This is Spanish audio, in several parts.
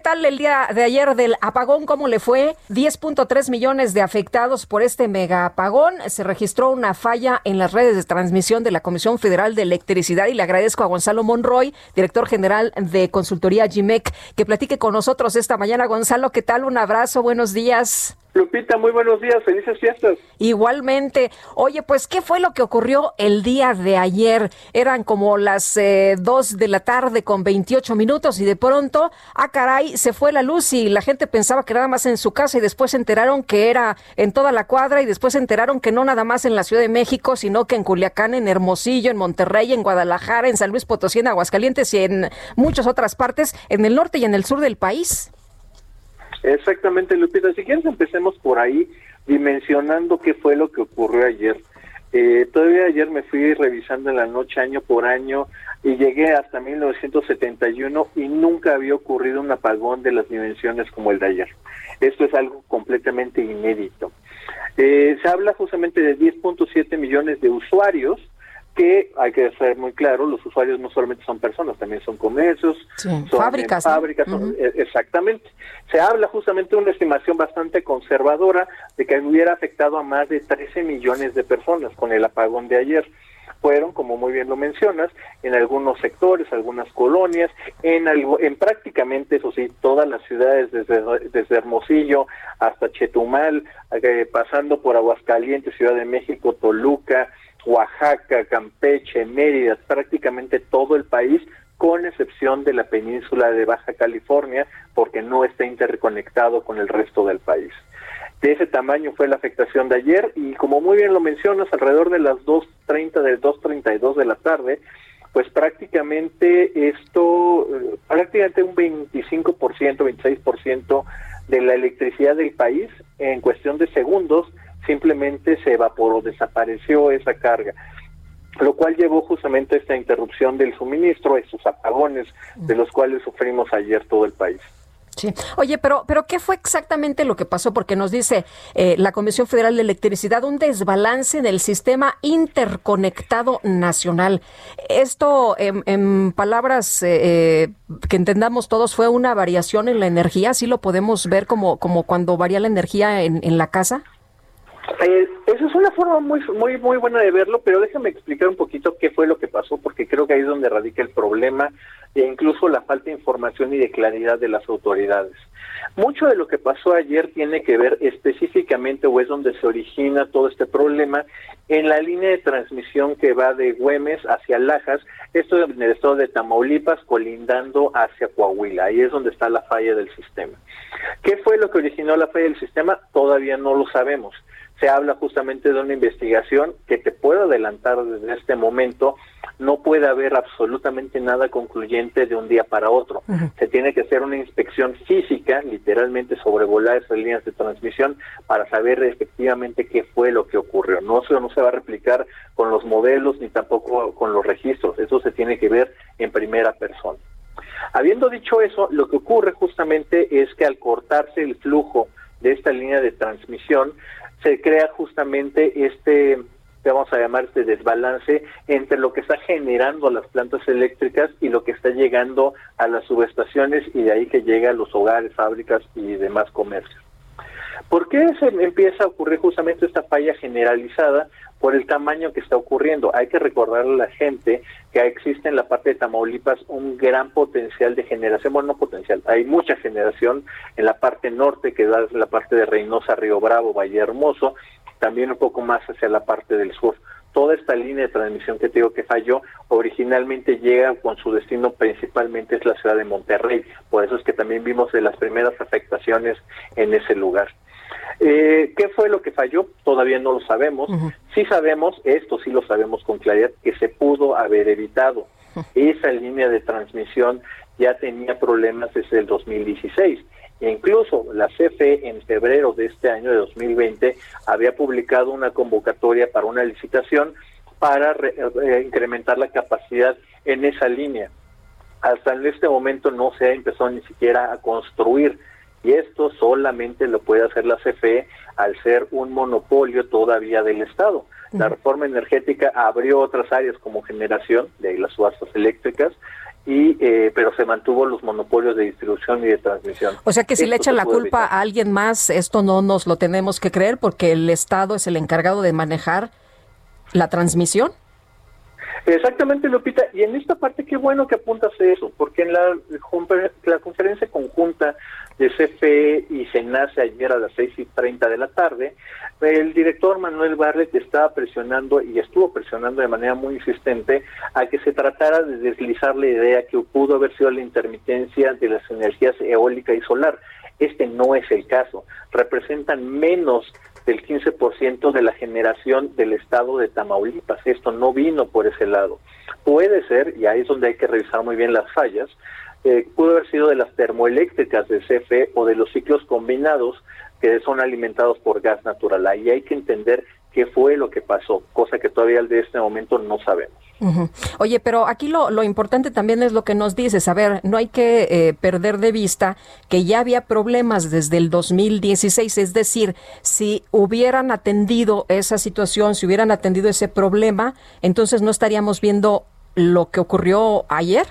¿Qué tal el día de ayer del apagón? ¿Cómo le fue? 10.3 millones de afectados por este mega apagón. Se registró una falla en las redes de transmisión de la Comisión Federal de Electricidad y le agradezco a Gonzalo Monroy, director general de consultoría GIMEC, que platique con nosotros esta mañana. Gonzalo, ¿qué tal? Un abrazo, buenos días. Lupita, muy buenos días, felices fiestas. Igualmente. Oye, pues, ¿qué fue lo que ocurrió el día de ayer? Eran como las eh, 2 de la tarde con 28 minutos y de pronto, ah, caray, se fue la luz y la gente pensaba que nada más en su casa y después se enteraron que era en toda la cuadra y después se enteraron que no nada más en la Ciudad de México, sino que en Culiacán, en Hermosillo, en Monterrey, en Guadalajara, en San Luis Potosí, en Aguascalientes y en muchas otras partes, en el norte y en el sur del país. Exactamente, Lupita. Si quieres, empecemos por ahí, dimensionando qué fue lo que ocurrió ayer. Eh, todavía ayer me fui revisando en la noche año por año y llegué hasta 1971 y nunca había ocurrido un apagón de las dimensiones como el de ayer. Esto es algo completamente inédito. Eh, se habla justamente de 10.7 millones de usuarios que hay que ser muy claro, los usuarios no solamente son personas, también son comercios, son fábricas. fábricas son, eh, exactamente. Se habla justamente de una estimación bastante conservadora de que hubiera afectado a más de 13 millones de personas con el apagón de ayer. Fueron, como muy bien lo mencionas, en algunos sectores, algunas colonias, en, algo, en prácticamente, eso sí, todas las ciudades, desde, desde Hermosillo hasta Chetumal, eh, pasando por Aguascalientes, Ciudad de México, Toluca, Oaxaca, Campeche, Mérida, prácticamente todo el país, con excepción de la península de Baja California, porque no está interconectado con el resto del país. De ese tamaño fue la afectación de ayer y como muy bien lo mencionas, alrededor de las 2.30, de 2.32 de la tarde, pues prácticamente esto, eh, prácticamente un 25%, 26% de la electricidad del país en cuestión de segundos simplemente se evaporó, desapareció esa carga lo cual llevó justamente a esta interrupción del suministro, estos apagones de los cuales sufrimos ayer todo el país. Sí. Oye, pero, pero ¿qué fue exactamente lo que pasó? Porque nos dice eh, la Comisión Federal de Electricidad un desbalance en el sistema interconectado nacional. Esto, en, palabras eh, eh, que entendamos todos, fue una variación en la energía. ¿Sí lo podemos ver como, como cuando varía la energía en, en la casa? Eh, esa es una forma muy, muy, muy buena de verlo, pero déjame explicar un poquito qué fue lo que pasó, porque creo que ahí es donde radica el problema e incluso la falta de información y de claridad de las autoridades. Mucho de lo que pasó ayer tiene que ver específicamente, o es donde se origina todo este problema, en la línea de transmisión que va de Güemes hacia Lajas, esto en el estado de Tamaulipas, colindando hacia Coahuila. Ahí es donde está la falla del sistema. ¿Qué fue lo que originó la falla del sistema? Todavía no lo sabemos se habla justamente de una investigación que te puedo adelantar desde este momento, no puede haber absolutamente nada concluyente de un día para otro. Se tiene que hacer una inspección física, literalmente sobrevolar esas líneas de transmisión para saber efectivamente qué fue lo que ocurrió. No, eso no se va a replicar con los modelos ni tampoco con los registros, eso se tiene que ver en primera persona. Habiendo dicho eso, lo que ocurre justamente es que al cortarse el flujo de esta línea de transmisión, se crea justamente este vamos a llamar este desbalance entre lo que está generando las plantas eléctricas y lo que está llegando a las subestaciones y de ahí que llega a los hogares, fábricas y demás comercios. ¿Por qué se empieza a ocurrir justamente esta falla generalizada? Por el tamaño que está ocurriendo. Hay que recordarle a la gente que existe en la parte de Tamaulipas un gran potencial de generación, bueno, no potencial, hay mucha generación en la parte norte, que da la parte de Reynosa, Río Bravo, Valle Hermoso, también un poco más hacia la parte del sur toda esta línea de transmisión que te digo que falló, originalmente llega con su destino principalmente es la ciudad de Monterrey, por eso es que también vimos de las primeras afectaciones en ese lugar. Eh, ¿Qué fue lo que falló? Todavía no lo sabemos. Sí sabemos, esto sí lo sabemos con claridad, que se pudo haber evitado. Esa línea de transmisión ya tenía problemas desde el 2016 E incluso la CFE en febrero de este año de 2020 había publicado una convocatoria para una licitación para eh, incrementar la capacidad en esa línea. Hasta en este momento no se ha empezado ni siquiera a construir y esto solamente lo puede hacer la CFE al ser un monopolio todavía del Estado. La reforma energética abrió otras áreas como generación, de las subastas eléctricas, y eh, pero se mantuvo los monopolios de distribución y de transmisión. O sea que si le echan la culpa a alguien más, esto no nos lo tenemos que creer porque el Estado es el encargado de manejar la transmisión. Exactamente, Lupita. Y en esta parte, qué bueno que apuntas eso, porque en la, conferencia conjunta de CFE y nace ayer a las seis y treinta de la tarde, el director Manuel Barlet estaba presionando y estuvo presionando de manera muy insistente a que se tratara de deslizar la idea que pudo haber sido la intermitencia de las energías eólica y solar. Este no es el caso. Representan menos del 15% de la generación del estado de Tamaulipas. Esto no vino por ese lado. Puede ser, y ahí es donde hay que revisar muy bien las fallas, eh, pudo haber sido de las termoeléctricas de CFE o de los ciclos combinados que son alimentados por gas natural. Ahí hay que entender qué fue lo que pasó, cosa que todavía de este momento no sabemos. Oye, pero aquí lo, lo, importante también es lo que nos dices. A ver, no hay que eh, perder de vista que ya había problemas desde el 2016. Es decir, si hubieran atendido esa situación, si hubieran atendido ese problema, entonces no estaríamos viendo lo que ocurrió ayer.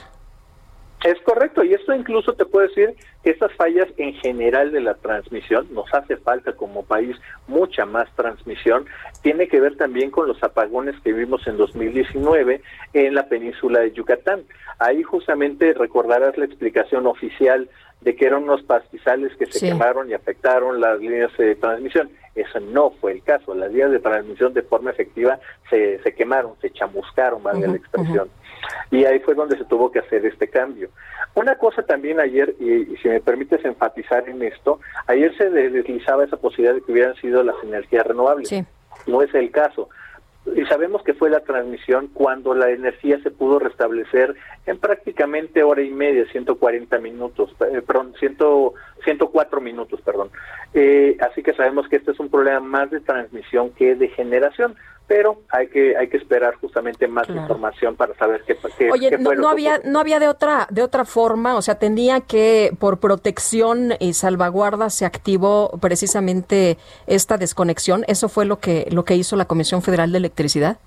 Es correcto, y esto incluso te puedo decir que estas fallas en general de la transmisión, nos hace falta como país mucha más transmisión, tiene que ver también con los apagones que vimos en 2019 en la península de Yucatán. Ahí justamente recordarás la explicación oficial de que eran unos pastizales que se quemaron y afectaron las líneas de transmisión. Eso no fue el caso. Las líneas de transmisión de forma efectiva se, se quemaron, se chamuscaron, valga la expresión. Y ahí fue donde se tuvo que hacer este cambio. Una cosa también ayer, y, si me permites enfatizar en esto, ayer se deslizaba esa posibilidad de que hubieran sido las energías renovables. No es el caso. Y sabemos que fue la transmisión cuando la energía se pudo restablecer en prácticamente hora y media, 140 minutos, eh, perdón, 100, 104 minutos, perdón. Eh, así que sabemos que este es un problema más de transmisión que de generación pero hay que hay que esperar justamente más información para saber qué, qué Oye, no, había no había de otra de otra forma, o sea, tenía que por protección y salvaguarda se activó precisamente esta desconexión. Eso fue lo que lo que hizo la Comisión Federal de Electricidad.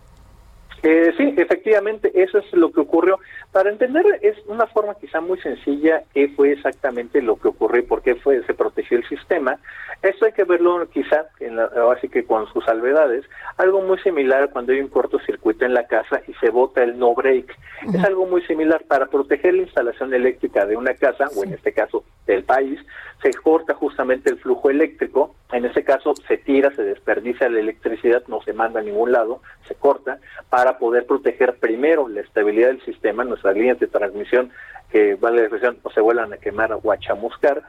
Eh, sí, efectivamente, eso es lo que ocurrió. Para entender, es una forma quizá muy sencilla qué fue exactamente lo que ocurrió y por qué fue, se protegió el sistema. Esto hay que verlo quizá, en la, así que con sus salvedades, algo muy similar cuando hay un cortocircuito en la casa y se bota el no break. Es algo muy similar. Para proteger la instalación eléctrica de una casa, o en este caso del país, se corta justamente el flujo eléctrico, en ese caso se tira, se desperdicia la electricidad, no se manda a ningún lado, se corta, para poder proteger primero la estabilidad del sistema, nuestras líneas de transmisión, que vale la expresión, no se vuelvan a quemar o a chamuscar,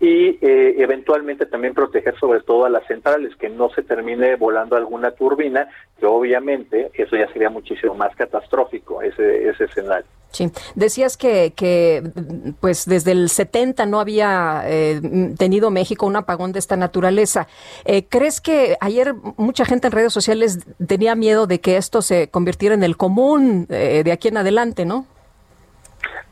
y eh, eventualmente también proteger sobre todo a las centrales, que no se termine volando alguna turbina, que obviamente eso ya sería muchísimo más catastrófico, ese, ese escenario. Sí, decías que, que pues desde el 70 no había eh, tenido México un apagón de esta naturaleza. Eh, ¿Crees que ayer mucha gente en redes sociales tenía miedo de que esto se convirtiera en el común eh, de aquí en adelante, no?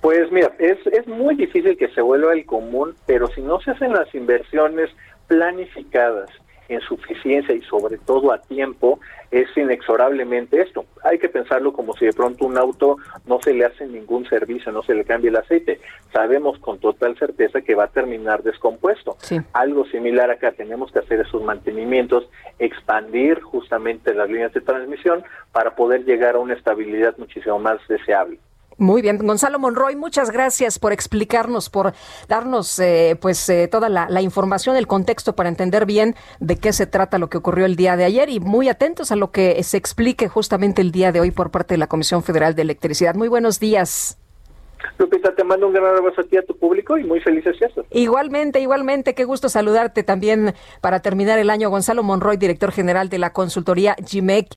Pues mira, es, es muy difícil que se vuelva el común, pero si no se hacen las inversiones planificadas en suficiencia y sobre todo a tiempo, es inexorablemente esto. Hay que pensarlo como si de pronto un auto no se le hace ningún servicio, no se le cambie el aceite. Sabemos con total certeza que va a terminar descompuesto. Algo similar acá, tenemos que hacer esos mantenimientos, expandir justamente las líneas de transmisión para poder llegar a una estabilidad muchísimo más deseable. Muy bien, Gonzalo Monroy, muchas gracias por explicarnos, por darnos eh, pues eh, toda la, información, el contexto para entender bien de qué se trata lo que ocurrió el día de ayer y muy atentos a lo que se explique justamente el día de hoy por parte de la Comisión Federal de Electricidad. Muy buenos días. Lupita, te mando un gran abrazo a ti a tu público y muy felices fiestas. Igualmente, igualmente, qué gusto saludarte también para terminar el año. Gonzalo Monroy, director general de la consultoría GMEC.